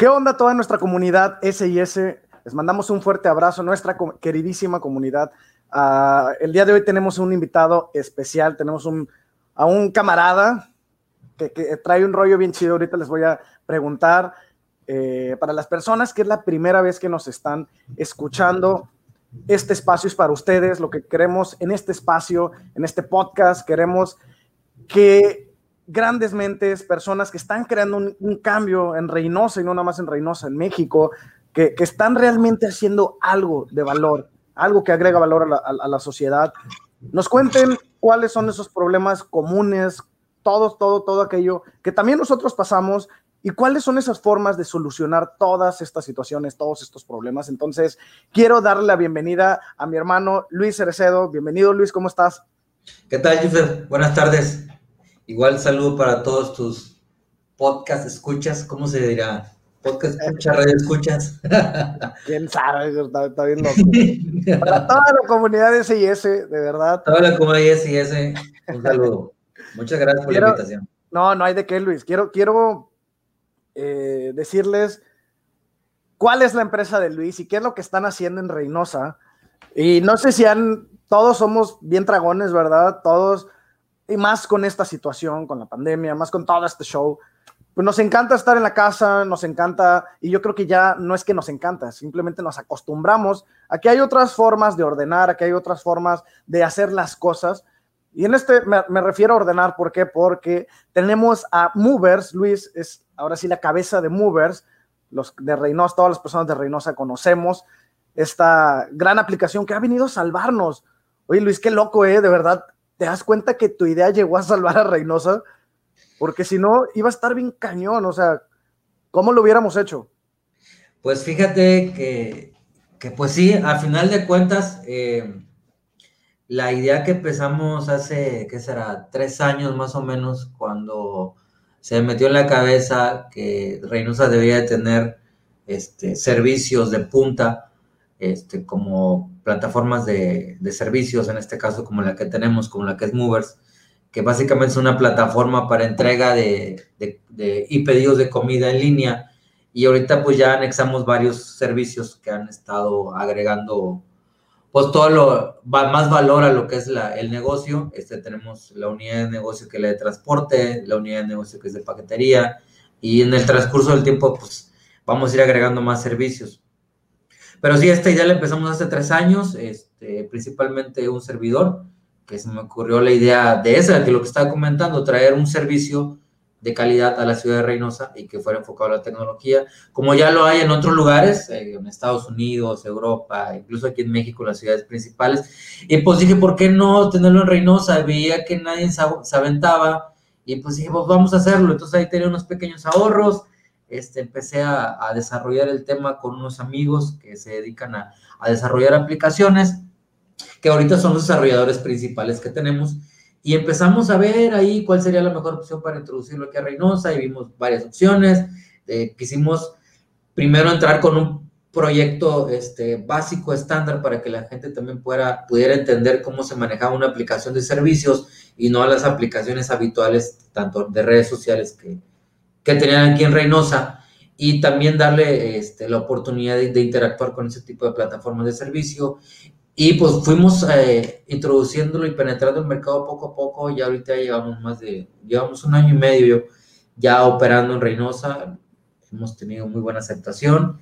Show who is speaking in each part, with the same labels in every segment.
Speaker 1: ¿Qué onda toda nuestra comunidad SIS? Les mandamos un fuerte abrazo nuestra queridísima comunidad. Uh, el día de hoy tenemos un invitado especial, tenemos a un camarada que, que, trae un rollo bien chido. Ahorita les voy a preguntar. Eh, para las personas que es la primera vez que nos están escuchando, este espacio es para ustedes. Lo que queremos en este espacio, en este podcast, queremos que grandes mentes, personas que están creando un, cambio en Reynosa y no nada más en Reynosa, en México, que, que, están realmente haciendo algo de valor, algo que agrega valor a la, sociedad. Nos cuenten cuáles son esos problemas comunes, todo, todo, todo aquello que también nosotros pasamos y cuáles son esas formas de solucionar todas estas situaciones, todos estos problemas. Entonces, quiero darle la bienvenida a mi hermano Luis Cerecedo. Bienvenido, Luis, ¿cómo estás?
Speaker 2: ¿Qué tal? Buenas tardes. Igual saludo para todos tus podcast escuchas, ¿cómo se dirá? Podcast escuchas, radio escuchas.
Speaker 1: ¿Quién sabe? Está, está bien loco. Para toda la comunidad de SIS, de verdad.
Speaker 2: Toda la comunidad de SIS, un saludo. Muchas gracias por
Speaker 1: quiero,
Speaker 2: la invitación.
Speaker 1: No, no hay de qué, Luis. Quiero, quiero eh, decirles cuál es la empresa de Luis y qué es lo que están haciendo en Reynosa. Y no sé si han, todos somos bien dragones, ¿verdad? Todos, y más con esta situación, con la pandemia, más con todo este show. Pues nos encanta estar en la casa, nos encanta, y yo creo que ya no es que nos encanta, simplemente nos acostumbramos a que hay otras formas de ordenar, a que hay otras formas de hacer las cosas. Y en este me, me refiero a ordenar, ¿por qué? Porque tenemos a Movers, Luis es ahora sí la cabeza de Movers, los de Reynosa, todas las personas de Reynosa conocemos esta gran aplicación que ha venido a salvarnos. Oye, Luis, qué loco, ¿eh? De verdad, ¿te das cuenta que tu idea llegó a salvar a Reynosa? Porque si no, iba a estar bien cañón, o sea, ¿cómo lo hubiéramos hecho?
Speaker 2: Pues fíjate que, que pues sí, al final de cuentas, eh, la idea que empezamos hace, ¿qué será? Tres años más o menos, cuando se metió en la cabeza que Reynosa debía tener este, servicios de punta, este, como plataformas de, de, servicios, en este caso como la que tenemos, como la que es Movers, que básicamente es una plataforma para entrega de, de, de, y pedidos de comida en línea. Y ahorita pues ya anexamos varios servicios que han estado agregando pues todo lo, más valor a lo que es la, el negocio. Este, tenemos la unidad de negocio que es la de transporte, la unidad de negocio que es de paquetería, y en el transcurso del tiempo, pues vamos a ir agregando más servicios. Pero sí, esta idea la empezamos hace tres años, este, principalmente un servidor, que se me ocurrió la idea de esa, que lo que estaba comentando, traer un servicio de calidad a la ciudad de Reynosa y que fuera enfocado a la tecnología, como ya lo hay en otros lugares, eh, en Estados Unidos, Europa, incluso aquí en México, las ciudades principales. Y pues dije, ¿por qué no tenerlo en Reynosa? Veía que nadie se, aventaba y pues dije, pues vamos a hacerlo. Entonces ahí tenía unos pequeños ahorros, este, empecé a, desarrollar el tema con unos amigos que se dedican a, desarrollar aplicaciones, que ahorita son los desarrolladores principales que tenemos y empezamos a ver ahí cuál sería la mejor opción para introducirlo aquí a Reynosa y vimos varias opciones. Eh, quisimos primero entrar con un proyecto este, básico, estándar, para que la gente también pueda, pudiera entender cómo se manejaba una aplicación de servicios y no las aplicaciones habituales, tanto de redes sociales que, que tenían aquí en Reynosa, y también darle este, la oportunidad de, de interactuar con ese tipo de plataformas de servicio y pues fuimos eh, introduciéndolo y penetrando el mercado poco a poco. Ya ahorita llevamos más de, llevamos un año y medio ya operando en Reynosa. Hemos tenido muy buena aceptación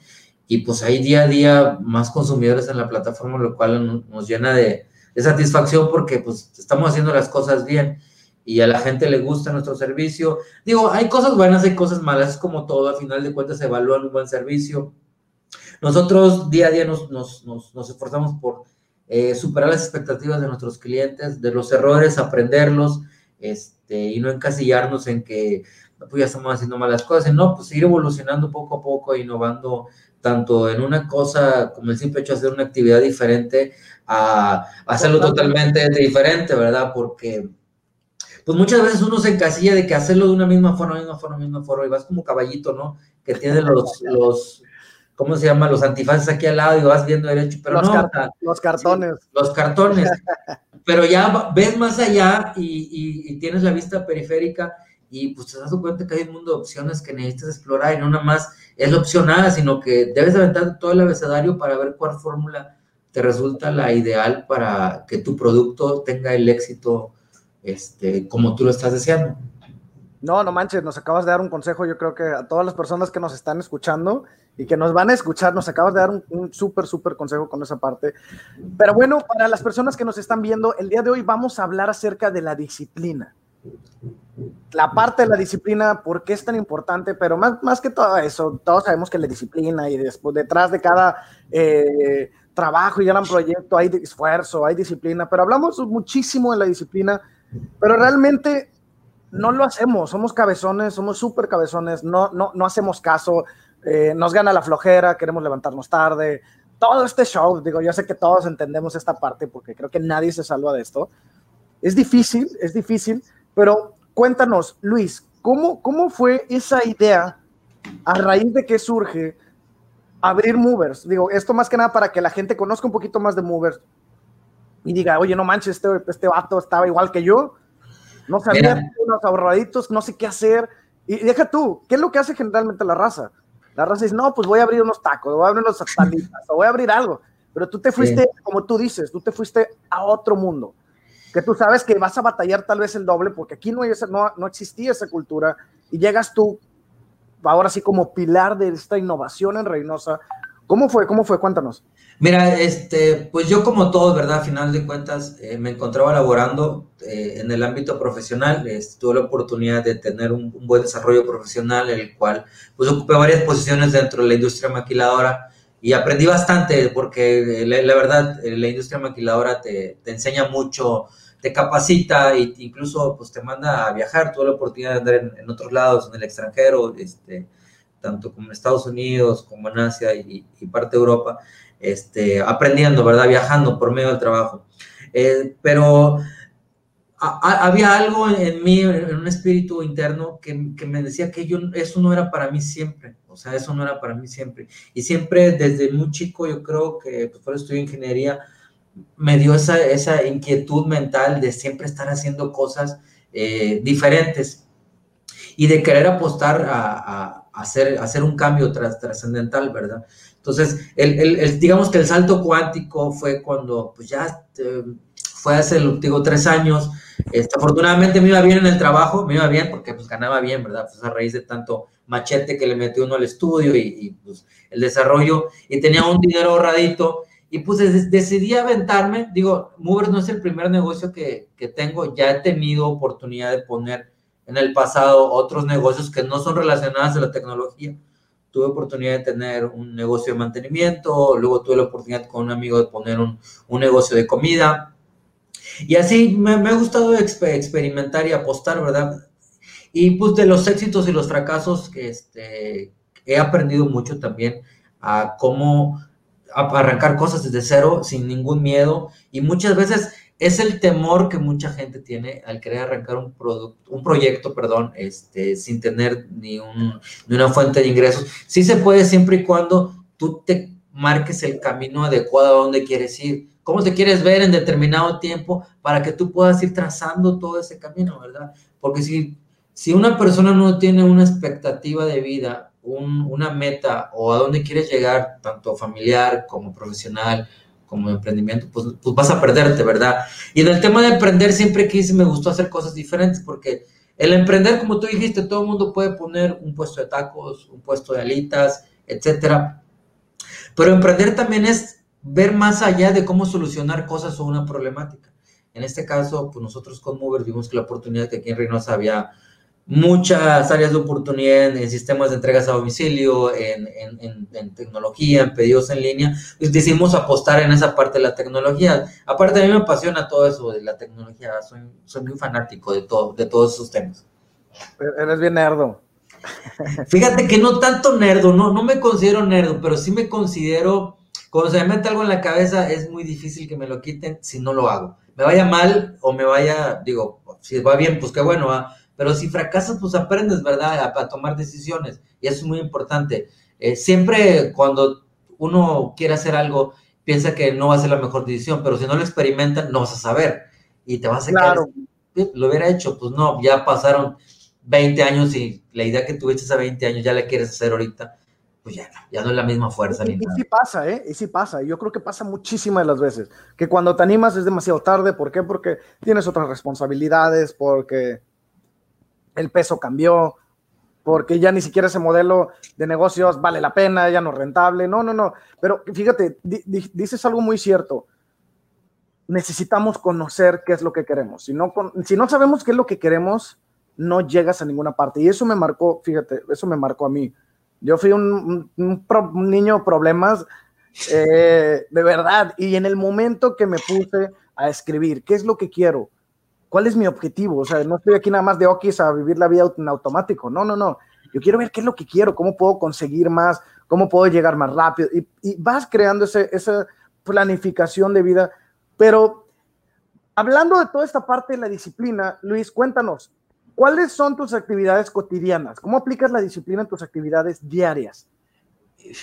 Speaker 2: y pues hay día a día más consumidores en la plataforma, lo cual nos llena de, de satisfacción porque pues estamos haciendo las cosas bien y a la gente le gusta nuestro servicio. Digo, hay cosas buenas, hay cosas malas, es como todo, al final de cuentas se evalúa un buen servicio. Nosotros día a día nos, nos, nos, nos esforzamos por eh, superar las expectativas de nuestros clientes, de los errores, aprenderlos, este, y no encasillarnos en que pues ya estamos haciendo malas cosas, no, pues ir evolucionando poco a poco, innovando tanto en una cosa como el simple hecho de hacer una actividad diferente a, a hacerlo totalmente diferente, ¿verdad? Porque pues muchas veces uno se encasilla de que hacerlo de una misma forma, misma forma, misma forma, y vas como caballito, ¿no? Que tiene los, los, ¿cómo se llama? Los antifaces aquí al lado y vas viendo derecho, pero
Speaker 1: los
Speaker 2: no.
Speaker 1: Car los cartones.
Speaker 2: Sí, los cartones. pero ya ves más allá y, y, y, tienes la vista periférica y pues te das cuenta que hay un mundo de opciones que necesitas explorar y no nada más es la opción A, sino que debes aventar todo el abecedario para ver cuál fórmula te resulta la ideal para que tu producto tenga el éxito este, como tú lo estás deseando.
Speaker 1: No, no manches, nos acabas de dar un consejo, yo creo que a todas las personas que nos están escuchando y que nos van a escuchar, nos acabas de dar un, un súper, súper consejo con esa parte. Pero bueno, para las personas que nos están viendo, el día de hoy vamos a hablar acerca de la disciplina. La parte de la disciplina, ¿por qué es tan importante? Pero más, más que todo eso, todos sabemos que la disciplina y después, detrás de cada eh, trabajo y gran proyecto hay esfuerzo, hay disciplina, pero hablamos muchísimo de la disciplina, pero realmente no lo hacemos, somos cabezones, somos súper cabezones, no, no, no hacemos caso, eh, nos gana la flojera, queremos levantarnos tarde, todo este show, digo, yo sé que todos entendemos esta parte porque creo que nadie se salva de esto. Es difícil, es difícil, pero cuéntanos, Luis, ¿cómo, cómo fue esa idea a raíz de que surge abrir Movers? Digo, esto más que nada para que la gente conozca un poquito más de Movers y diga, oye, no manches, este, este vato estaba igual que yo, no sabía unos ahorraditos, no sé qué hacer. Y deja tú, ¿qué es lo que hace generalmente la raza? La raza dice, no, pues voy a abrir unos tacos, voy a abrir unos salitas, o voy a abrir algo. Pero tú te fuiste, como tú dices, tú te fuiste a otro mundo, que tú sabes que vas a batallar tal vez el doble, porque aquí no, hay esa, no, no existía esa cultura, y llegas tú, ahora sí como pilar de esta innovación en Reynosa. ¿Cómo fue? ¿Cómo fue? Cuéntanos.
Speaker 2: Mira, este, pues yo como todos, ¿verdad? A final de cuentas, eh, me encontraba laborando eh, en el ámbito profesional, este, tuve la oportunidad de tener un, buen desarrollo profesional, el cual pues ocupé varias posiciones dentro de la industria maquiladora y aprendí bastante porque la, verdad, la industria maquiladora te, te, enseña mucho, te capacita e incluso pues te manda a viajar, tuve la oportunidad de andar en, en otros lados, en el extranjero, este, tanto como en Estados Unidos, como en Asia y, y parte de Europa este, aprendiendo, ¿verdad? Viajando por medio del trabajo. Eh, pero había algo en mí, en un espíritu interno, que, que, me decía que yo, eso no era para mí siempre, o sea, eso no era para mí siempre. Y siempre desde muy chico, yo creo que, pues por eso estudié ingeniería, me dio esa, esa inquietud mental de siempre estar haciendo cosas eh, diferentes y de querer apostar a, a, hacer, hacer un cambio trascendental, ¿verdad? Entonces, el, digamos que el salto cuántico fue cuando, pues ya eh, fue hace, digo, tres años. Este, afortunadamente me iba bien en el trabajo, me iba bien porque pues ganaba bien, ¿verdad? Pues a raíz de tanto machete que le metió uno al estudio y, pues el desarrollo, y tenía un dinero ahorradito, y pues decidí aventarme, digo, Movers no es el primer negocio que, que tengo, ya he tenido oportunidad de poner en el pasado otros negocios que no son relacionados a la tecnología, tuve oportunidad de tener un negocio de mantenimiento, luego tuve la oportunidad con un amigo de poner un, un negocio de comida. Y así me, me ha gustado experimentar y apostar, ¿verdad? Y pues de los éxitos y los fracasos, este, he aprendido mucho también a cómo arrancar cosas desde cero sin ningún miedo. Y muchas veces es el temor que mucha gente tiene al querer arrancar un, producto, un proyecto, perdón, este, sin tener ni, un, ni una fuente de ingresos. Sí se puede siempre y cuando tú te marques el camino adecuado a donde quieres ir, cómo te quieres ver en determinado tiempo para que tú puedas ir trazando todo ese camino, ¿verdad? Porque si, si una persona no tiene una expectativa de vida, un, una meta o a dónde quieres llegar, tanto familiar como profesional, como emprendimiento, pues, pues, vas a perderte, ¿verdad? Y en el tema de emprender siempre quise, me gustó hacer cosas diferentes porque el emprender, como tú dijiste, todo el mundo puede poner un puesto de tacos, un puesto de alitas, etcétera. Pero emprender también es ver más allá de cómo solucionar cosas o una problemática. En este caso, pues nosotros con Mover vimos que la oportunidad que aquí en Reynosa había muchas áreas de oportunidad en, sistemas de entregas a domicilio, en, en, tecnología, en pedidos en línea, pues decidimos apostar en esa parte de la tecnología. Aparte, a mí me apasiona todo eso de la tecnología, soy, soy muy fanático de, todo, de todos esos temas.
Speaker 1: Eres bien nerdo.
Speaker 2: Fíjate que no tanto nerdo, no, no me considero nerdo, pero sí me considero, cuando se me mete algo en la cabeza, es muy difícil que me lo quiten si no lo hago. Me vaya mal o me vaya, digo, si va bien, pues qué bueno, ¿ah? Pero si fracasas, pues aprendes, ¿verdad? A, tomar decisiones. Y eso es muy importante. Eh, siempre cuando uno quiere hacer algo, piensa que no va a ser la mejor decisión, pero si no lo experimentan, no vas a saber. Y te vas a
Speaker 1: claro.
Speaker 2: quedar, lo hubiera hecho, pues no, ya pasaron 20 años y la idea que tuviste hace 20 años ya la quieres hacer ahorita, pues ya no, ya no es la misma fuerza.
Speaker 1: Y, sí pasa, ¿eh? Y sí pasa. Yo creo que pasa muchísimas de las veces. Que cuando te animas es demasiado tarde. ¿Por qué? Porque tienes otras responsabilidades, porque el peso cambió, porque ya ni siquiera ese modelo de negocios vale la pena, ya no es rentable. No, no, no. Pero fíjate, dices algo muy cierto. Necesitamos conocer qué es lo que queremos. Si no, si no sabemos qué es lo que queremos, no llegas a ninguna parte. Y eso me marcó, fíjate, eso me marcó a mí. Yo fui un, niño problemas eh, de verdad. Y en el momento que me puse a escribir, ¿qué es lo que quiero? ¿Cuál es mi objetivo? O sea, no estoy aquí nada más de okis a vivir la vida en automático. No, no, no. Yo quiero ver qué es lo que quiero, cómo puedo conseguir más, cómo puedo llegar más rápido. Y, vas creando ese, esa planificación de vida. Pero hablando de toda esta parte de la disciplina, Luis, cuéntanos, ¿cuáles son tus actividades cotidianas? ¿Cómo aplicas la disciplina en tus actividades diarias?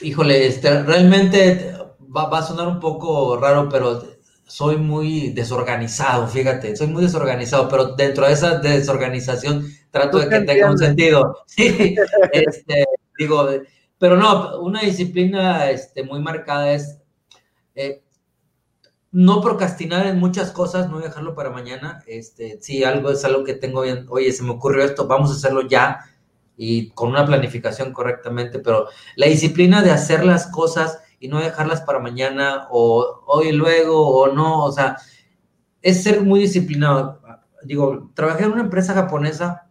Speaker 2: Híjole, este, realmente va, va a sonar un poco raro, pero soy muy desorganizado, fíjate, soy muy desorganizado, pero dentro de esa desorganización trato de que tenga un sentido. Sí, este, digo, pero no, una disciplina este, muy marcada es eh, no procrastinar en muchas cosas, no dejarlo para mañana. Este, si algo es algo que tengo bien, oye, se me ocurrió esto, vamos a hacerlo ya y con una planificación correctamente, pero la disciplina de hacer las cosas y no dejarlas para mañana o hoy luego o no, o sea, es ser muy disciplinado. Digo, trabajé en una empresa japonesa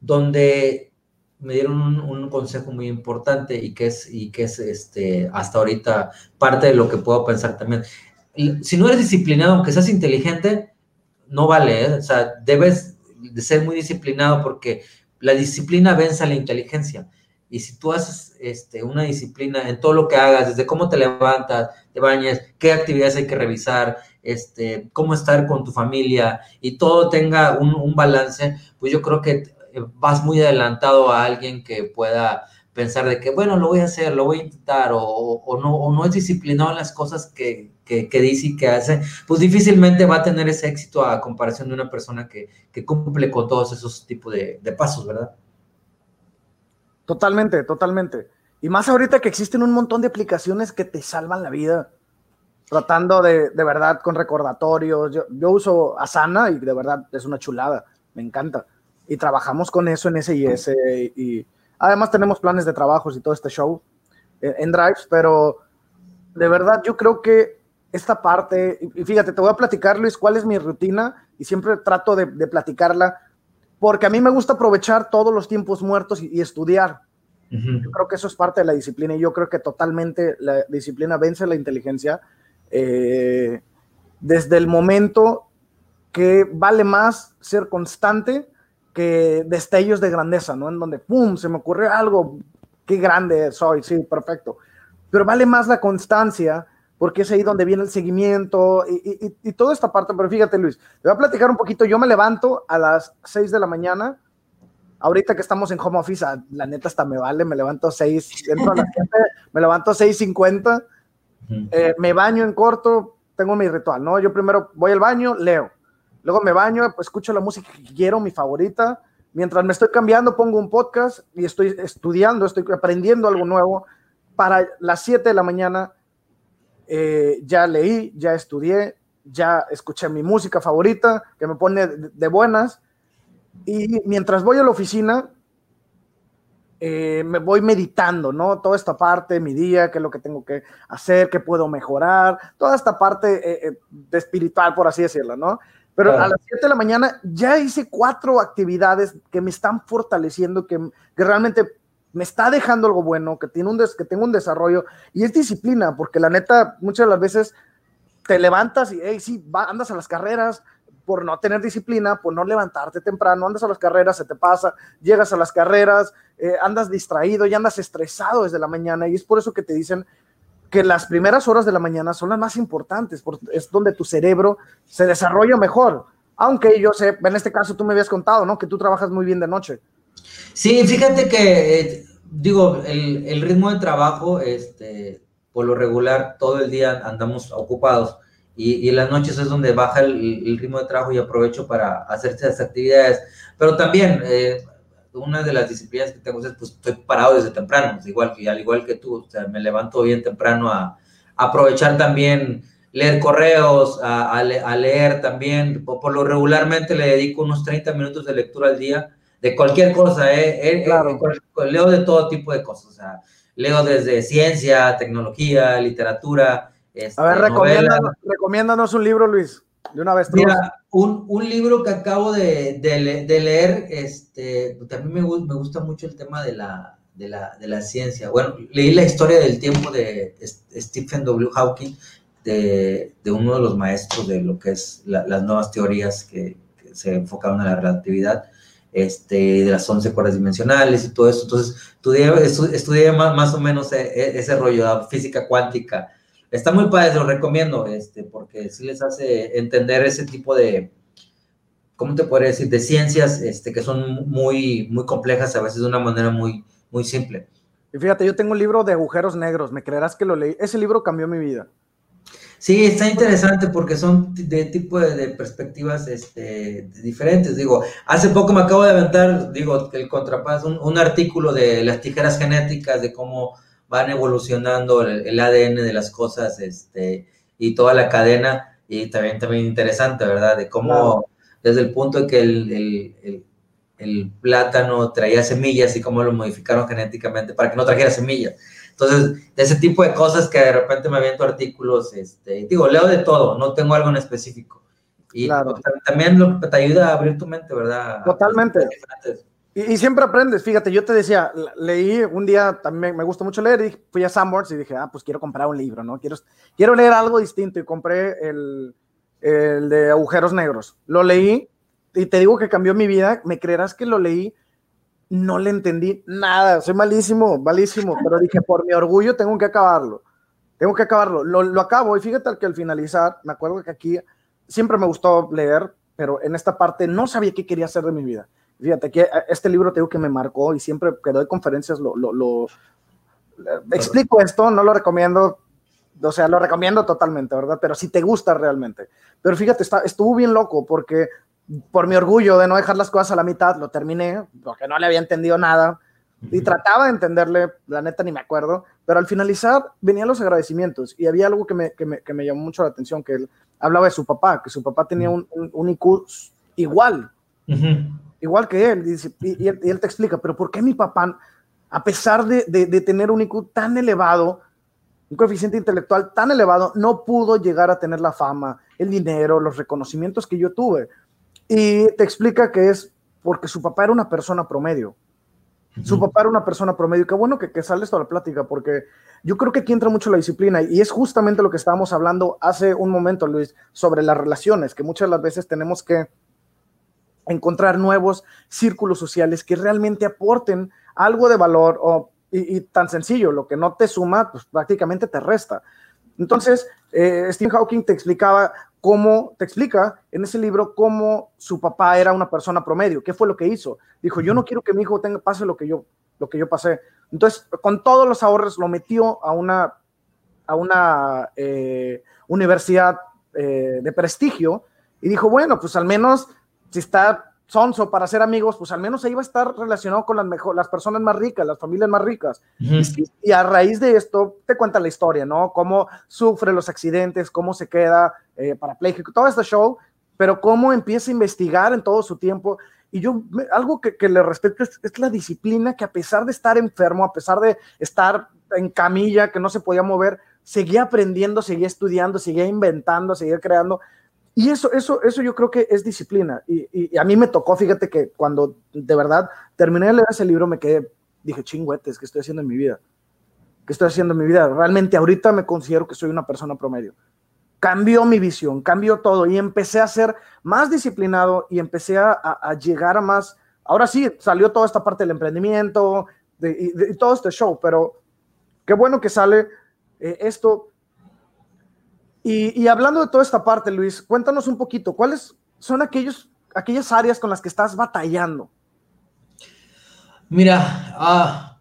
Speaker 2: donde me dieron un, consejo muy importante y que es, y que es este, hasta ahorita parte de lo que puedo pensar también. Si no eres disciplinado, aunque seas inteligente, no vale, ¿eh? o sea, debes de ser muy disciplinado porque la disciplina vence a la inteligencia. Y si tú haces este, una disciplina en todo lo que hagas, desde cómo te levantas, te bañas, qué actividades hay que revisar, este, cómo estar con tu familia y todo tenga un, balance, pues yo creo que eh, vas muy adelantado a alguien que pueda pensar de que, bueno, lo voy a hacer, lo voy a intentar, o, no, o no es disciplinado en las cosas que, dice y que hace, pues difícilmente va a tener ese éxito a comparación de una persona que, cumple con todos esos tipos de pasos, ¿verdad?
Speaker 1: Totalmente, totalmente. Y más ahorita que existen un montón de aplicaciones que te salvan la vida, tratando de, de verdad con recordatorios. Yo, uso Asana y de verdad es una chulada, me encanta. Y trabajamos con eso en SIS y además tenemos planes de trabajos y todo este show en, en Drives, pero de verdad yo creo que esta parte, y fíjate, te voy a platicar Luis cuál es mi rutina y siempre trato de, de platicarla porque a mí me gusta aprovechar todos los tiempos muertos y, estudiar. Yo creo que eso es parte de la disciplina y yo creo que totalmente la disciplina vence la inteligencia eh, desde el momento que vale más ser constante que destellos de grandeza, ¿no? En donde, ¡pum!, se me ocurrió algo, qué grande soy, sí, perfecto. Pero vale más la constancia porque es ahí donde viene el seguimiento y, toda esta parte. Pero fíjate, Luis, te voy a platicar un poquito. Yo me levanto a las 6 de la mañana. Ahorita que estamos en home office, ah, la neta hasta me vale, me levanto a 6, entro a las 7, me levanto a 6.50, eh, me baño en corto, tengo mi ritual, ¿no? Yo primero voy al baño, leo, luego me baño, pues, escucho la música que quiero, mi favorita, mientras me estoy cambiando pongo un podcast y estoy estudiando, estoy aprendiendo algo nuevo, para las 7 de la mañana eh, ya leí, ya estudié, ya escuché mi música favorita que me pone de, buenas y mientras voy a la oficina eh, me voy meditando, ¿no? Toda esta parte, mi día, qué es lo que tengo que hacer, qué puedo mejorar, toda esta parte eh, de espiritual, por así decirlo, ¿no? Pero a las 7 de la mañana ya hice cuatro actividades que me están fortaleciendo, que, que realmente me está dejando algo bueno, que, tiene un que tengo un desarrollo y es disciplina, porque la neta, muchas de las veces te levantas y, hey, sí, andas a las carreras por no tener disciplina, por no levantarte temprano, andas a las carreras, se te pasa, llegas a las carreras, eh, andas distraído y andas estresado desde la mañana y es por eso que te dicen que las primeras horas de la mañana son las más importantes, es donde tu cerebro se desarrolla mejor. Aunque yo sé, en este caso tú me habías contado, ¿no? Que tú trabajas muy bien de noche.
Speaker 2: Sí, fíjate que, eh, digo, el, ritmo de trabajo, este, por lo regular, todo el día andamos ocupados y, las noches es donde baja el, ritmo de trabajo y aprovecho para hacer estas actividades. Pero también, eh, una de las disciplinas que tengo es, pues estoy parado desde temprano, igual, y al igual que tú, o sea, me levanto bien temprano a, aprovechar también leer correos, a, leer también, por, lo regularmente le dedico unos 30 minutos de lectura al día, de cualquier cosa, ¿eh? eh, eh claro. leo de todo tipo de cosas, o sea, leo desde ciencia, tecnología, literatura,
Speaker 1: a ver, recomiéndanos, recomiéndanos, un libro, Luis, de una vez.
Speaker 2: Mira, un, un, libro que acabo de, de, leer, este, también me, me, gusta mucho el tema de la, de la, de la ciencia. Bueno, leí la historia del tiempo de Stephen W. Hawking, de, de uno de los maestros de lo que es las nuevas teorías que, se enfocaron a la relatividad este, de las 11 cuerdas dimensionales y todo eso. Entonces, estudié, más, más, o menos e, e, ese rollo de física cuántica Está muy padre, lo recomiendo, este, porque sí les hace entender ese tipo de, ¿cómo te podría decir? De ciencias este, que son muy, muy complejas, a veces de una manera muy, muy simple.
Speaker 1: Y fíjate, yo tengo un libro de agujeros negros, me creerás que lo leí. Ese libro cambió mi vida.
Speaker 2: Sí, está interesante porque son de tipo de, perspectivas este, diferentes. Digo, hace poco me acabo de aventar, digo, el contrapaso, un, un artículo de las tijeras genéticas, de cómo van evolucionando el, ADN de las cosas este, y toda la cadena. Y también, también interesante, ¿verdad? De cómo desde el punto de que el, el, plátano traía semillas y cómo lo modificaron genéticamente para que no trajera semillas. Entonces, de ese tipo de cosas que de repente me aviento artículos, este, digo, leo de todo, no tengo algo en específico. Y también lo, te ayuda a abrir tu mente, ¿verdad?
Speaker 1: Totalmente. Y, siempre aprendes, fíjate, yo te decía, leí un día, también me gusta mucho leer, y fui a Sanborns y dije, ah, pues quiero comprar un libro, ¿no? Quiero, quiero leer algo distinto y compré el, el de agujeros negros. Lo leí y te digo que cambió mi vida, me creerás que lo leí, no le entendí nada, soy malísimo, malísimo, pero dije, por mi orgullo tengo que acabarlo, tengo que acabarlo. Lo, lo acabo y fíjate que al finalizar, me acuerdo que aquí siempre me gustó leer, pero en esta parte no sabía qué quería hacer de mi vida Fíjate que eh, este libro te que me marcó y siempre que doy conferencias lo, lo, explico esto, no lo recomiendo, o sea, lo recomiendo totalmente, ¿verdad? Pero si te gusta realmente. Pero fíjate, está, estuvo bien loco porque por mi orgullo de no dejar las cosas a la mitad, lo terminé porque no le había entendido nada y trataba de entenderle, la neta ni me acuerdo, pero al finalizar venían los agradecimientos y había algo que me, que me, que me llamó mucho la atención, que él hablaba de su papá, que su papá tenía un, un, IQ igual. Igual que él, y, él, te explica, pero ¿por qué mi papá, a pesar de, tener un IQ tan elevado, un coeficiente intelectual tan elevado, no pudo llegar a tener la fama, el dinero, los reconocimientos que yo tuve? Y te explica que es porque su papá era una persona promedio. Su papá era una persona promedio. Qué bueno que, que sale esto a la plática, porque yo creo que aquí entra mucho la disciplina y es justamente lo que estábamos hablando hace un momento, Luis, sobre las relaciones, que muchas de las veces tenemos que encontrar nuevos círculos sociales que realmente aporten algo de valor o, y, tan sencillo, lo que no te suma, pues prácticamente te resta. Entonces, eh, Stephen Hawking te explicaba cómo, te explica en ese libro cómo su papá era una persona promedio, qué fue lo que hizo. Dijo, yo no quiero que mi hijo tenga, pase lo que yo, lo que yo pasé. Entonces, con todos los ahorros lo metió a una, a una eh, universidad eh, de prestigio y dijo, bueno, pues al menos si está sonso para ser amigos, pues al menos ahí va a estar relacionado con las, mejor, las personas más ricas, las familias más ricas. y, a raíz de esto te cuenta la historia, ¿no? Cómo sufre los accidentes, cómo se queda eh, parapléjico, todo este show, pero cómo empieza a investigar en todo su tiempo. Y yo, algo que, le respeto es, es, la disciplina que a pesar de estar enfermo, a pesar de estar en camilla, que no se podía mover, seguía aprendiendo, seguía estudiando, seguía inventando, seguía creando. Y eso, eso, eso yo creo que es disciplina. Y, a mí me tocó, fíjate que cuando de verdad terminé de leer ese libro me quedé, dije, chingüetes, ¿qué estoy haciendo en mi vida? ¿Qué estoy haciendo en mi vida? Realmente ahorita me considero que soy una persona promedio. Cambió mi visión, cambió todo y empecé a ser más disciplinado y empecé a, llegar a más. Ahora sí, salió toda esta parte del emprendimiento y, todo este show, pero qué bueno que sale eh, esto y, hablando de toda esta parte, Luis, cuéntanos un poquito, ¿cuáles son aquellos, aquellas áreas con las que estás batallando?
Speaker 2: Mira, ah,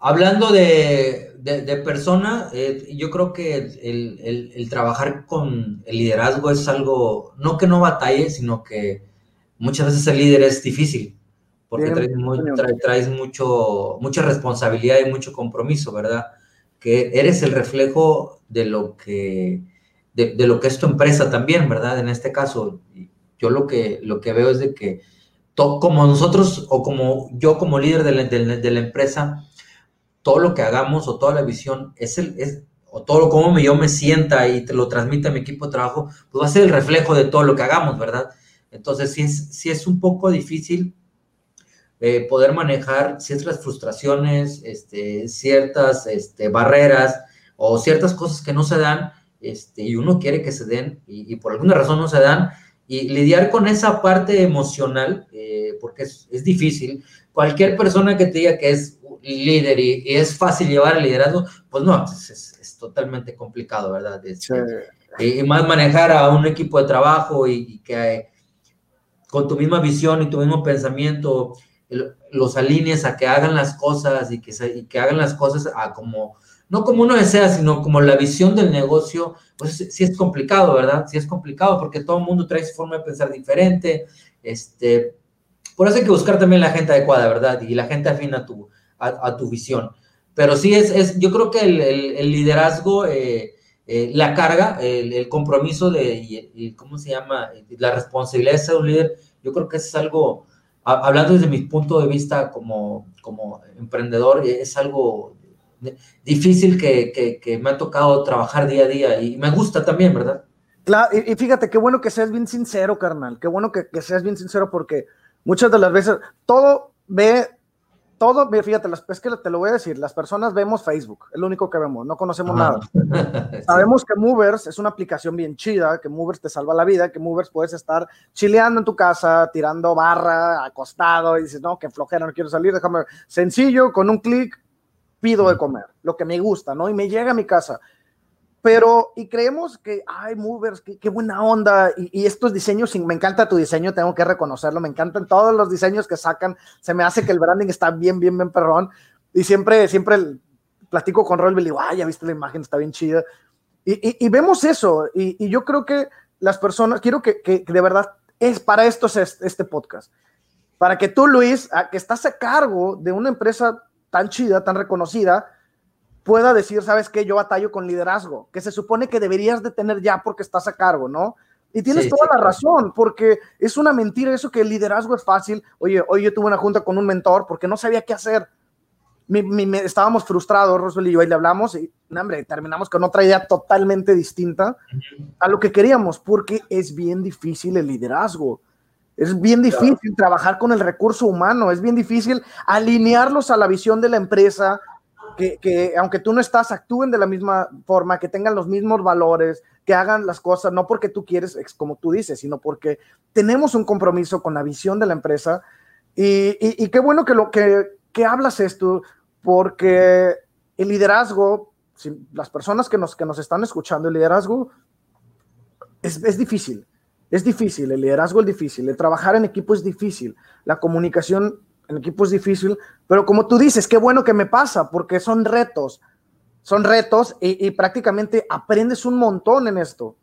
Speaker 2: hablando de, de, persona, eh, yo creo que el, trabajar con el liderazgo es algo, no que no batalle, sino que muchas veces el líder es difícil, porque traes, mucho, mucha responsabilidad y mucho compromiso, ¿verdad? Que eres el reflejo de lo que, de, lo que es tu empresa también, ¿verdad? En este caso, yo lo que, lo que veo es de que como nosotros o como yo como líder de la, de la empresa, todo lo que hagamos o toda la visión es el, es, o todo como yo me sienta y te lo transmite a mi equipo de trabajo, pues va a ser el reflejo de todo lo que hagamos, ¿verdad? Entonces, sí es, es un poco difícil eh, poder manejar ciertas frustraciones, este, ciertas este, barreras o ciertas cosas que no se dan este, y uno quiere que se den y, por alguna razón no se dan y lidiar con esa parte emocional, eh, porque es, es, difícil. Cualquier persona que te diga que es líder y, es fácil llevar el liderazgo, pues no, es, totalmente complicado, ¿verdad? Y más manejar a un equipo de trabajo y, que con tu misma visión y tu mismo pensamiento los alinees a que hagan las cosas y que, y que hagan las cosas a como, no como uno desea, sino como la visión del negocio, pues sí es complicado, ¿verdad? Sí es complicado porque todo el mundo trae su forma de pensar diferente, este, por eso hay que buscar también la gente adecuada, ¿verdad? Y la gente afina a tu, a, tu visión. Pero sí, es, es yo creo que el, liderazgo, eh, eh, la carga, el, compromiso de, ¿cómo se llama? La responsabilidad de ser un líder, yo creo que es algo, hablando desde mi punto de vista como, como emprendedor, es algo difícil que, que, me ha tocado trabajar día a día y me gusta también, ¿verdad?
Speaker 1: Claro, y, fíjate, qué bueno que seas bien sincero, carnal, qué bueno que, que, seas bien sincero porque muchas de las veces todo ve todo, fíjate, es que te lo voy a decir, las personas vemos Facebook, es lo único que vemos, no conocemos nada. Sabemos que Movers es una aplicación bien chida, que Movers te salva la vida, que Movers puedes estar chileando en tu casa, tirando barra, acostado, y dices, no, que flojera, no quiero salir, déjame. Sencillo, con un clic, pido de comer, lo que me gusta, ¿no? Y me llega a mi casa. Pero, y creemos que, ay, movers, qué, buena onda. Y, estos diseños, me encanta tu diseño, tengo que reconocerlo. Me encantan todos los diseños que sacan. Se me hace que el branding está bien, bien, bien perrón. Y siempre, siempre platico con Roel y digo, ay, ya viste la imagen, está bien chida. Y, vemos eso. Y, yo creo que las personas, quiero que, que, de verdad, es para esto es este podcast. Para que tú, Luis, que estás a cargo de una empresa tan chida, tan reconocida, pueda decir, sabes qué, yo batallo con liderazgo, que se supone que deberías de tener ya porque estás a cargo, ¿no? Y tienes toda la razón, porque es una mentira eso que el liderazgo es fácil. Oye, hoy yo tuve una junta con un mentor porque no sabía qué hacer. estábamos frustrados, Roswell y yo, y le hablamos y, hombre, terminamos con otra idea totalmente distinta a lo que queríamos, porque es bien difícil el liderazgo. Es bien difícil trabajar con el recurso humano, es bien difícil alinearlos a la visión de la empresa, que, aunque tú no estás, actúen de la misma forma, que tengan los mismos valores, que hagan las cosas, no porque tú quieres, como tú dices, sino porque tenemos un compromiso con la visión de la empresa. Y, qué bueno que, lo, que, que hablas esto, porque el liderazgo, las personas que nos, que nos están escuchando, el liderazgo es, es difícil. Es difícil, el liderazgo es difícil, el trabajar en equipo es difícil, la comunicación en equipo es difícil, pero como tú dices, qué bueno que me pasa, porque son retos, son retos y, prácticamente aprendes un montón en esto.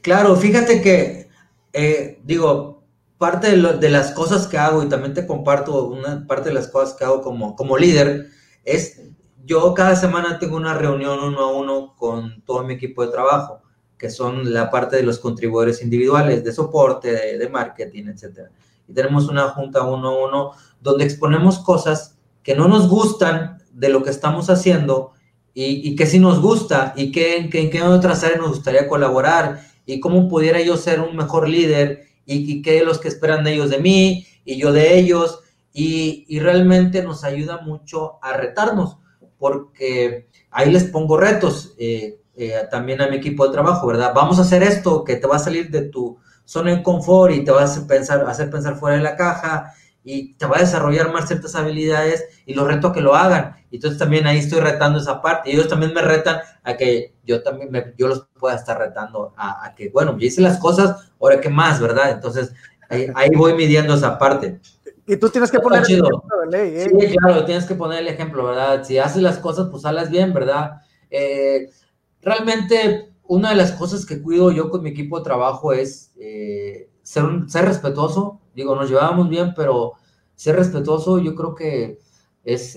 Speaker 2: Claro, fíjate que, eh, digo, parte de, las cosas que hago, y también te comparto una parte de las cosas que hago como, como líder, es yo cada semana tengo una reunión uno a uno con todo mi equipo de trabajo, que son la parte de los contribuidores individuales, de soporte, de, marketing, etcétera. Y tenemos una junta uno a uno donde exponemos cosas que no nos gustan de lo que estamos haciendo y, que sí nos gusta y que, en qué otras áreas nos gustaría colaborar y cómo pudiera yo ser un mejor líder y, qué es los que esperan de ellos de mí y yo de ellos. Y, realmente nos ayuda mucho a retarnos porque ahí les pongo retos eh, eh, también a mi equipo de trabajo, ¿verdad? Vamos a hacer esto que te va a salir de tu, zona de confort y te vas a pensar, hacer pensar fuera de la caja y te va a desarrollar más ciertas habilidades y los reto a que lo hagan. Entonces también ahí estoy retando esa parte. Y ellos también me retan a que yo también me, yo los pueda estar retando a, que, bueno, yo hice las cosas, ahora qué más, ¿verdad? Entonces ahí, voy midiendo esa parte.
Speaker 1: Y tú tienes que poner
Speaker 2: el ejemplo de ley. ¿eh? Sí, claro, tienes que poner el ejemplo, ¿verdad? Si haces las cosas, pues hazlas bien, ¿verdad? Eh, realmente, una de las cosas que cuido yo con mi equipo de trabajo es eh, ser, ser respetuoso. Digo, nos llevábamos bien, pero ser respetuoso, yo creo que es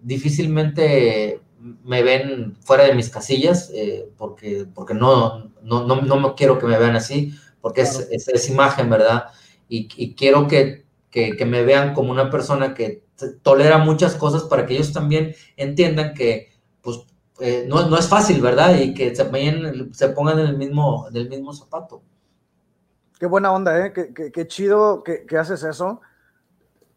Speaker 2: difícilmente me ven fuera de mis casillas, porque, porque no, no, no, no, quiero que me vean así, porque es, es, imagen, ¿verdad? Y, y quiero que que, me vean como una persona que tolera muchas cosas para que ellos también entiendan que pues eh, no, es fácil, ¿verdad? Y que se, se pongan en el, mismo, en el mismo zapato.
Speaker 1: Qué buena onda, ¿eh? Qué, chido que, haces eso.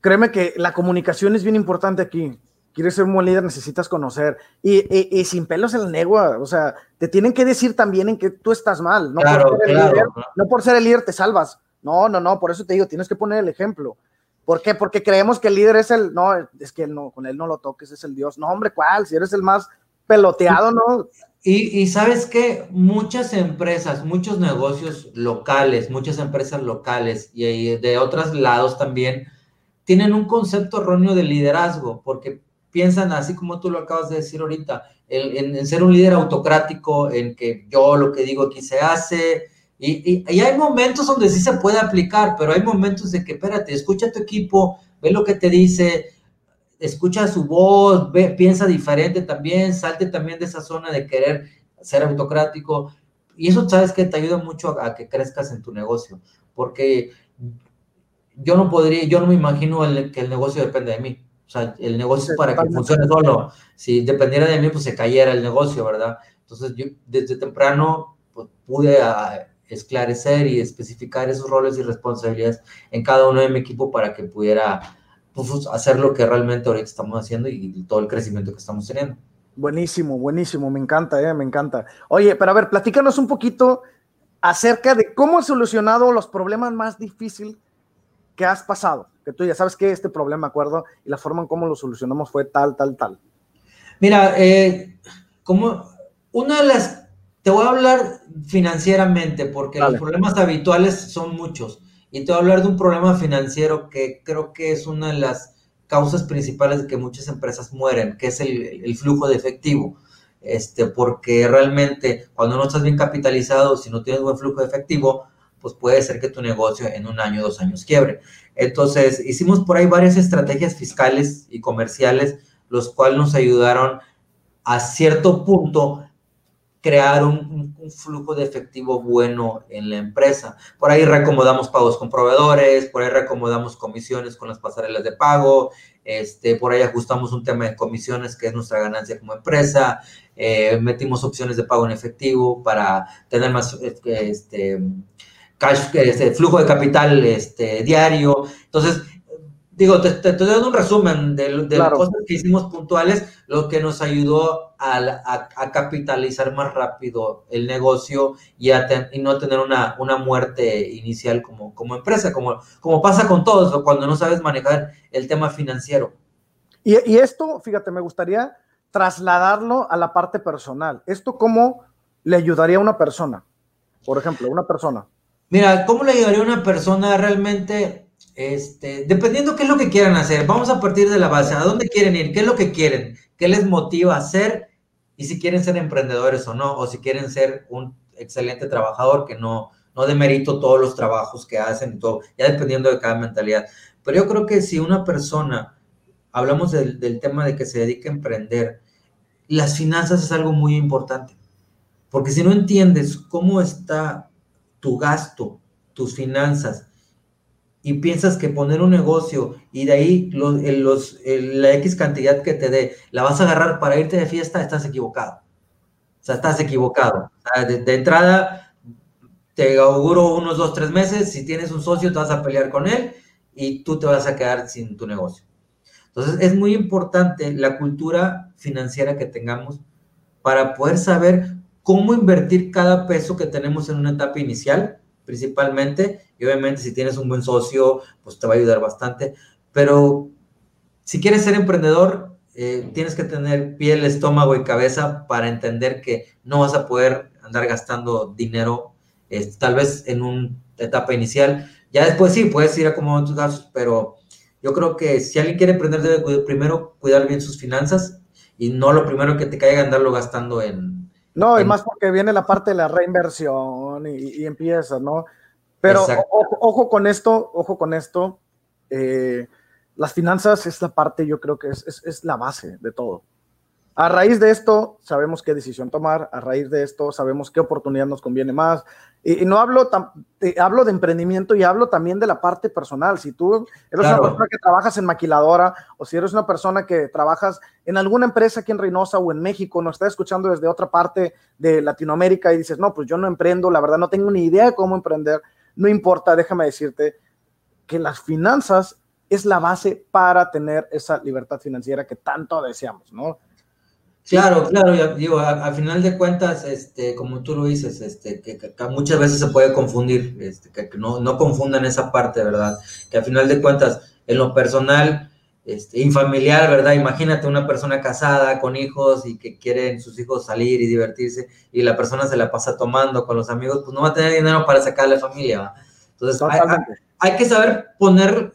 Speaker 1: Créeme que la comunicación es bien importante aquí. Quieres ser un buen líder, necesitas conocer. Y, sin pelos en la negua, o sea, te tienen que decir también en que tú estás mal. No, por ser el líder, no por ser el líder te salvas. No, no, no, por eso te digo, tienes que poner el ejemplo. ¿Por qué? Porque creemos que el líder es el, no, es que no, con él no lo toques, es el Dios. No, hombre, ¿cuál? Si eres el más peloteado, ¿no?
Speaker 2: Y, y sabes que muchas empresas, muchos negocios locales, muchas empresas locales y de otros lados también tienen un concepto erróneo de liderazgo, porque piensan, así como tú lo acabas de decir ahorita, en, en ser un líder autocrático, en que yo lo que digo aquí se hace, y, hay momentos donde sí se puede aplicar, pero hay momentos de que, espérate, escucha a tu equipo, ve lo que te dice, escucha su voz, ve, piensa diferente también, salte también de esa zona de querer ser autocrático. Y eso, sabes que te ayuda mucho a, que crezcas en tu negocio, porque yo no podría, yo no me imagino que el negocio depende de mí. O sea, el negocio es para que funcione solo. Si dependiera de mí, pues se cayera el negocio, ¿verdad? Entonces, yo desde temprano pues, pude a, esclarecer y especificar esos roles y responsabilidades en cada uno de mi equipo para que pudiera pues, hacer lo que realmente ahorita estamos haciendo y, todo el crecimiento que estamos teniendo.
Speaker 1: Buenísimo, buenísimo, me encanta, eh, me encanta. Oye, pero a ver, platícanos un poquito acerca de cómo has solucionado los problemas más difíciles que has pasado. Que tú ya sabes que este problema, acuerdo, y la forma en cómo lo solucionamos fue tal, tal, tal.
Speaker 2: Mira, eh, como una de las te voy a hablar financieramente porque los problemas habituales son muchos. Y te voy a hablar de un problema financiero que creo que es una de las causas principales de que muchas empresas mueren, que es el, flujo de efectivo. Este, porque realmente cuando no estás bien capitalizado, si no tienes buen flujo de efectivo, pues puede ser que tu negocio en un año, dos años quiebre. Entonces, hicimos por ahí varias estrategias fiscales y comerciales, los cuales nos ayudaron a cierto punto crear un, flujo de efectivo bueno en la empresa. Por ahí recomodamos pagos con proveedores, por ahí recomodamos comisiones con las pasarelas de pago, este, por ahí ajustamos un tema de comisiones que es nuestra ganancia como empresa, eh, metimos opciones de pago en efectivo para tener más este, este, flujo de capital este, diario. Entonces, digo, te, estoy dando un resumen de, las cosas que hicimos puntuales, lo que nos ayudó a, capitalizar más rápido el negocio y, a y no tener una, una muerte inicial como, como empresa, como, como pasa con todos, cuando no sabes manejar el tema financiero.
Speaker 1: Y, y esto, fíjate, me gustaría trasladarlo a la parte personal. ¿Esto cómo le ayudaría a una persona? Por ejemplo, una persona.
Speaker 2: Mira, ¿cómo le ayudaría a una persona realmente? Este, dependiendo qué es lo que quieran hacer, vamos a partir de la base, ¿a dónde quieren ir? ¿Qué es lo que quieren? ¿Qué les motiva a hacer? Y si quieren ser emprendedores o no, o si quieren ser un excelente trabajador que no, no demerito todos los trabajos que hacen y todo, ya dependiendo de cada mentalidad. Pero yo creo que si una persona, hablamos del, del tema de que se dedica a emprender, las finanzas es algo muy importante. Porque si no entiendes cómo está tu gasto, tus finanzas, y piensas que poner un negocio y de ahí los, la X cantidad que te dé la vas a agarrar para irte de fiesta, estás equivocado. O sea, estás equivocado. de, entrada, te auguro unos dos, tres meses, si tienes un socio te vas a pelear con él y tú te vas a quedar sin tu negocio. Entonces, es muy importante la cultura financiera que tengamos para poder saber cómo invertir cada peso que tenemos en una etapa inicial principalmente, y obviamente si tienes un buen socio, pues te va a ayudar bastante, pero si quieres ser emprendedor, eh, tienes que tener piel, estómago y cabeza para entender que no vas a poder andar gastando dinero, tal vez en una etapa inicial. Ya después sí, puedes ir acomodando tus gastos, pero Yo creo que si alguien quiere emprender, debe primero cuidar bien sus finanzas y no lo primero que te caiga andarlo gastando en...
Speaker 1: No, y más porque viene la parte de la reinversión y, y empieza, ¿no? Pero ojo, con esto, ojo con esto. Eh, las finanzas es la parte, yo creo que es, es, la base de todo. A raíz de esto, sabemos qué decisión tomar, a raíz de esto, sabemos qué oportunidad nos conviene más. Y, no hablo, hablo de emprendimiento y hablo también de la parte personal. Si tú eres una persona que trabajas en maquiladora o si eres una persona que trabajas en alguna empresa aquí en Reynosa o en México, nos está escuchando desde otra parte de Latinoamérica y dices, no, pues yo no emprendo, la verdad no tengo ni idea de cómo emprender, no importa, déjame decirte que las finanzas es la base para tener esa libertad financiera que tanto deseamos, ¿no?
Speaker 2: Claro, claro, digo, al final de cuentas, este, como tú lo dices, este, que, muchas veces se puede confundir, este, que, no, no, confundan esa parte, ¿verdad? Que al final de cuentas, en lo personal, este, infamiliar, ¿verdad? Imagínate una persona casada con hijos y que quieren sus hijos salir y divertirse y la persona se la pasa tomando con los amigos, pues no va a tener dinero para sacar a la familia, Entonces, hay, que saber poner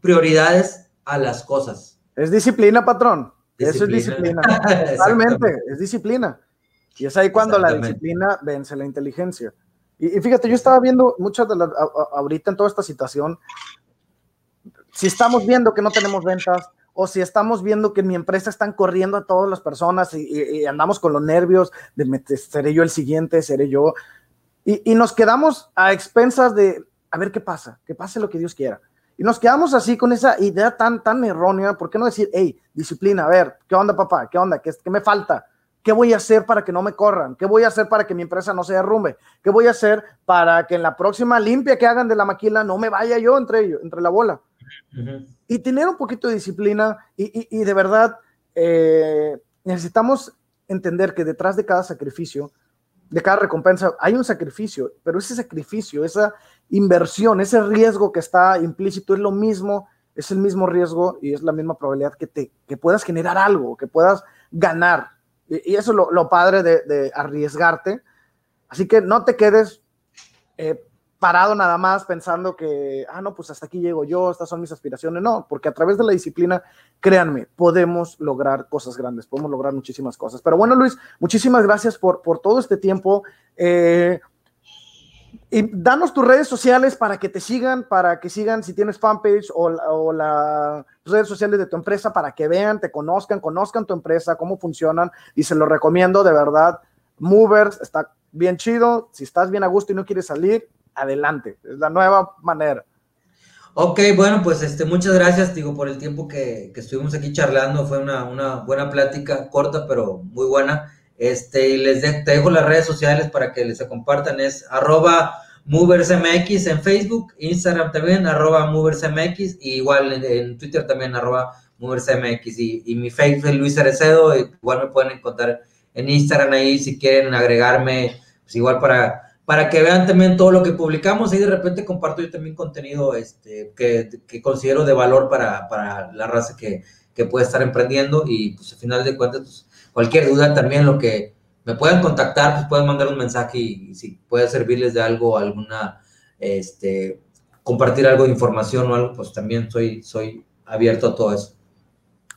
Speaker 2: prioridades a las cosas.
Speaker 1: Es disciplina, patrón. Eso es disciplina. Totalmente, es disciplina. Y es ahí cuando la disciplina vence la inteligencia. Y, fíjate, yo estaba viendo muchas de las, ahorita en toda esta situación, si estamos viendo que no tenemos ventas, o si estamos viendo que en mi empresa están corriendo a todas las personas y, andamos con los nervios de seré yo el siguiente, seré yo, y, y, nos quedamos a expensas de a ver qué pasa, que pase lo que Dios quiera. Y nos quedamos así con esa idea tan, tan errónea. ¿Por qué no decir, hey, disciplina, a ver, ¿qué onda, papá? ¿Qué onda? ¿Qué, ¿Qué, me falta? ¿Qué voy a hacer para que no me corran? ¿Qué voy a hacer para que mi empresa no se derrumbe? ¿Qué voy a hacer para que en la próxima limpia que hagan de la maquila no me vaya yo entre ellos, entre la bola? Y tener un poquito de disciplina y, y, de verdad eh, necesitamos entender que detrás de cada sacrificio, de cada recompensa, hay un sacrificio, pero ese sacrificio, esa, inversión, ese riesgo que está implícito es lo mismo, es el mismo riesgo y es la misma probabilidad que, te, que puedas generar algo, que puedas ganar. Y, eso es lo, padre de, arriesgarte. Así que no te quedes eh, parado nada más pensando que, ah, no, pues hasta aquí llego yo, estas son mis aspiraciones. No, porque a través de la disciplina, créanme, podemos lograr cosas grandes, podemos lograr muchísimas cosas. Pero bueno, Luis, muchísimas gracias por, por todo este tiempo. Eh, y danos tus redes sociales para que te sigan, para que sigan si tienes fanpage o, o las redes sociales de tu empresa para que vean, te conozcan, conozcan tu empresa, cómo funcionan y se lo recomiendo de verdad. Movers está bien chido. Si estás bien a gusto y no quieres salir, adelante. Es la nueva manera.
Speaker 2: Ok, bueno, pues este, muchas gracias, digo, por el tiempo que, que estuvimos aquí charlando. Fue una, una buena plática, corta, pero muy buena. Este, y les dejo las redes sociales para que les compartan. Es arroba MoversMX en Facebook, Instagram también, arroba MoversMX, y igual en, Twitter también, arroba MoversMX. Y, mi Facebook Luis Arecedo, igual me pueden encontrar en Instagram ahí si quieren agregarme, pues igual para, para que vean también todo lo que publicamos. Y de repente comparto yo también contenido este, que, que considero de valor para, para la raza que, que puede estar emprendiendo. Y pues al final de cuentas, pues, cualquier duda también lo que me puedan contactar, pues pueden mandar un mensaje y, si puede servirles de algo, alguna, este, compartir algo de información o algo, pues también soy, soy abierto a todo eso.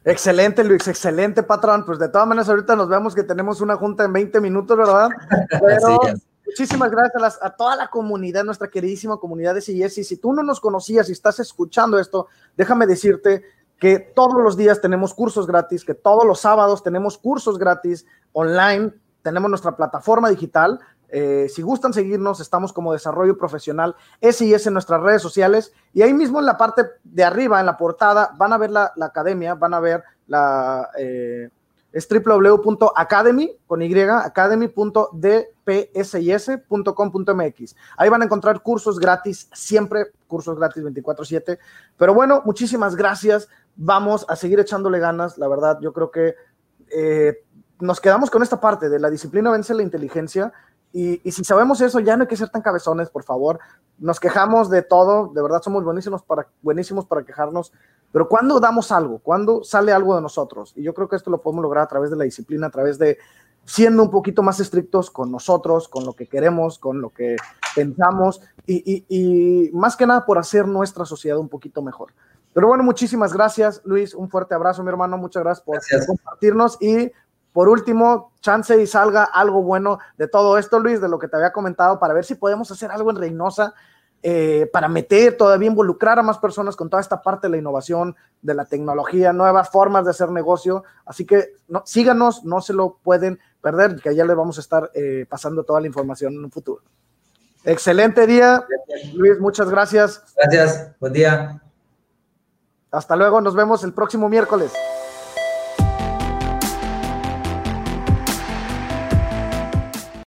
Speaker 1: Excelente, Luis, excelente, patrón. Pues de todas maneras, ahorita nos vemos que tenemos una junta en 20 minutos, ¿verdad? Pero muchísimas gracias a, toda la comunidad, nuestra queridísima comunidad de CIS. Y si tú no nos conocías y estás escuchando esto, déjame decirte que todos los días tenemos cursos gratis, que todos los sábados tenemos cursos gratis online, tenemos nuestra plataforma digital. Eh, si gustan seguirnos, estamos como Desarrollo Profesional SIS en nuestras redes sociales y ahí mismo en la parte de arriba, en la portada, van a ver la, academia, van a ver la... Eh, es www.academy, con Y, academy.dpsis.com.mx. Ahí van a encontrar cursos gratis, siempre cursos gratis 24/7. Pero bueno, muchísimas gracias vamos a seguir echándole ganas, la verdad, yo creo que eh, nos quedamos con esta parte de la disciplina vence la inteligencia y, si sabemos eso, ya no hay que ser tan cabezones, por favor. Nos quejamos de todo, de verdad somos buenísimos para, buenísimos para quejarnos, pero cuando damos algo, cuando sale algo de nosotros, y yo creo que esto lo podemos lograr a través de la disciplina, a través de siendo un poquito más estrictos con nosotros, con lo que queremos, con lo que pensamos, y, y más que nada por hacer nuestra sociedad un poquito mejor. Pero bueno, muchísimas gracias, Luis. Un fuerte abrazo, mi hermano. Muchas gracias por compartirnos. Y por último, chance y salga algo bueno de todo esto, Luis, de lo que te había comentado, para ver si podemos hacer algo en Reynosa. Eh, para meter, todavía involucrar a más personas con toda esta parte de la innovación, de la tecnología, nuevas formas de hacer negocio. Así que no, síganos, no se lo pueden perder, que ya les vamos a estar eh, pasando toda la información en un futuro. Excelente día, Luis, muchas gracias.
Speaker 2: Gracias, buen día.
Speaker 1: Hasta luego, nos vemos el próximo miércoles.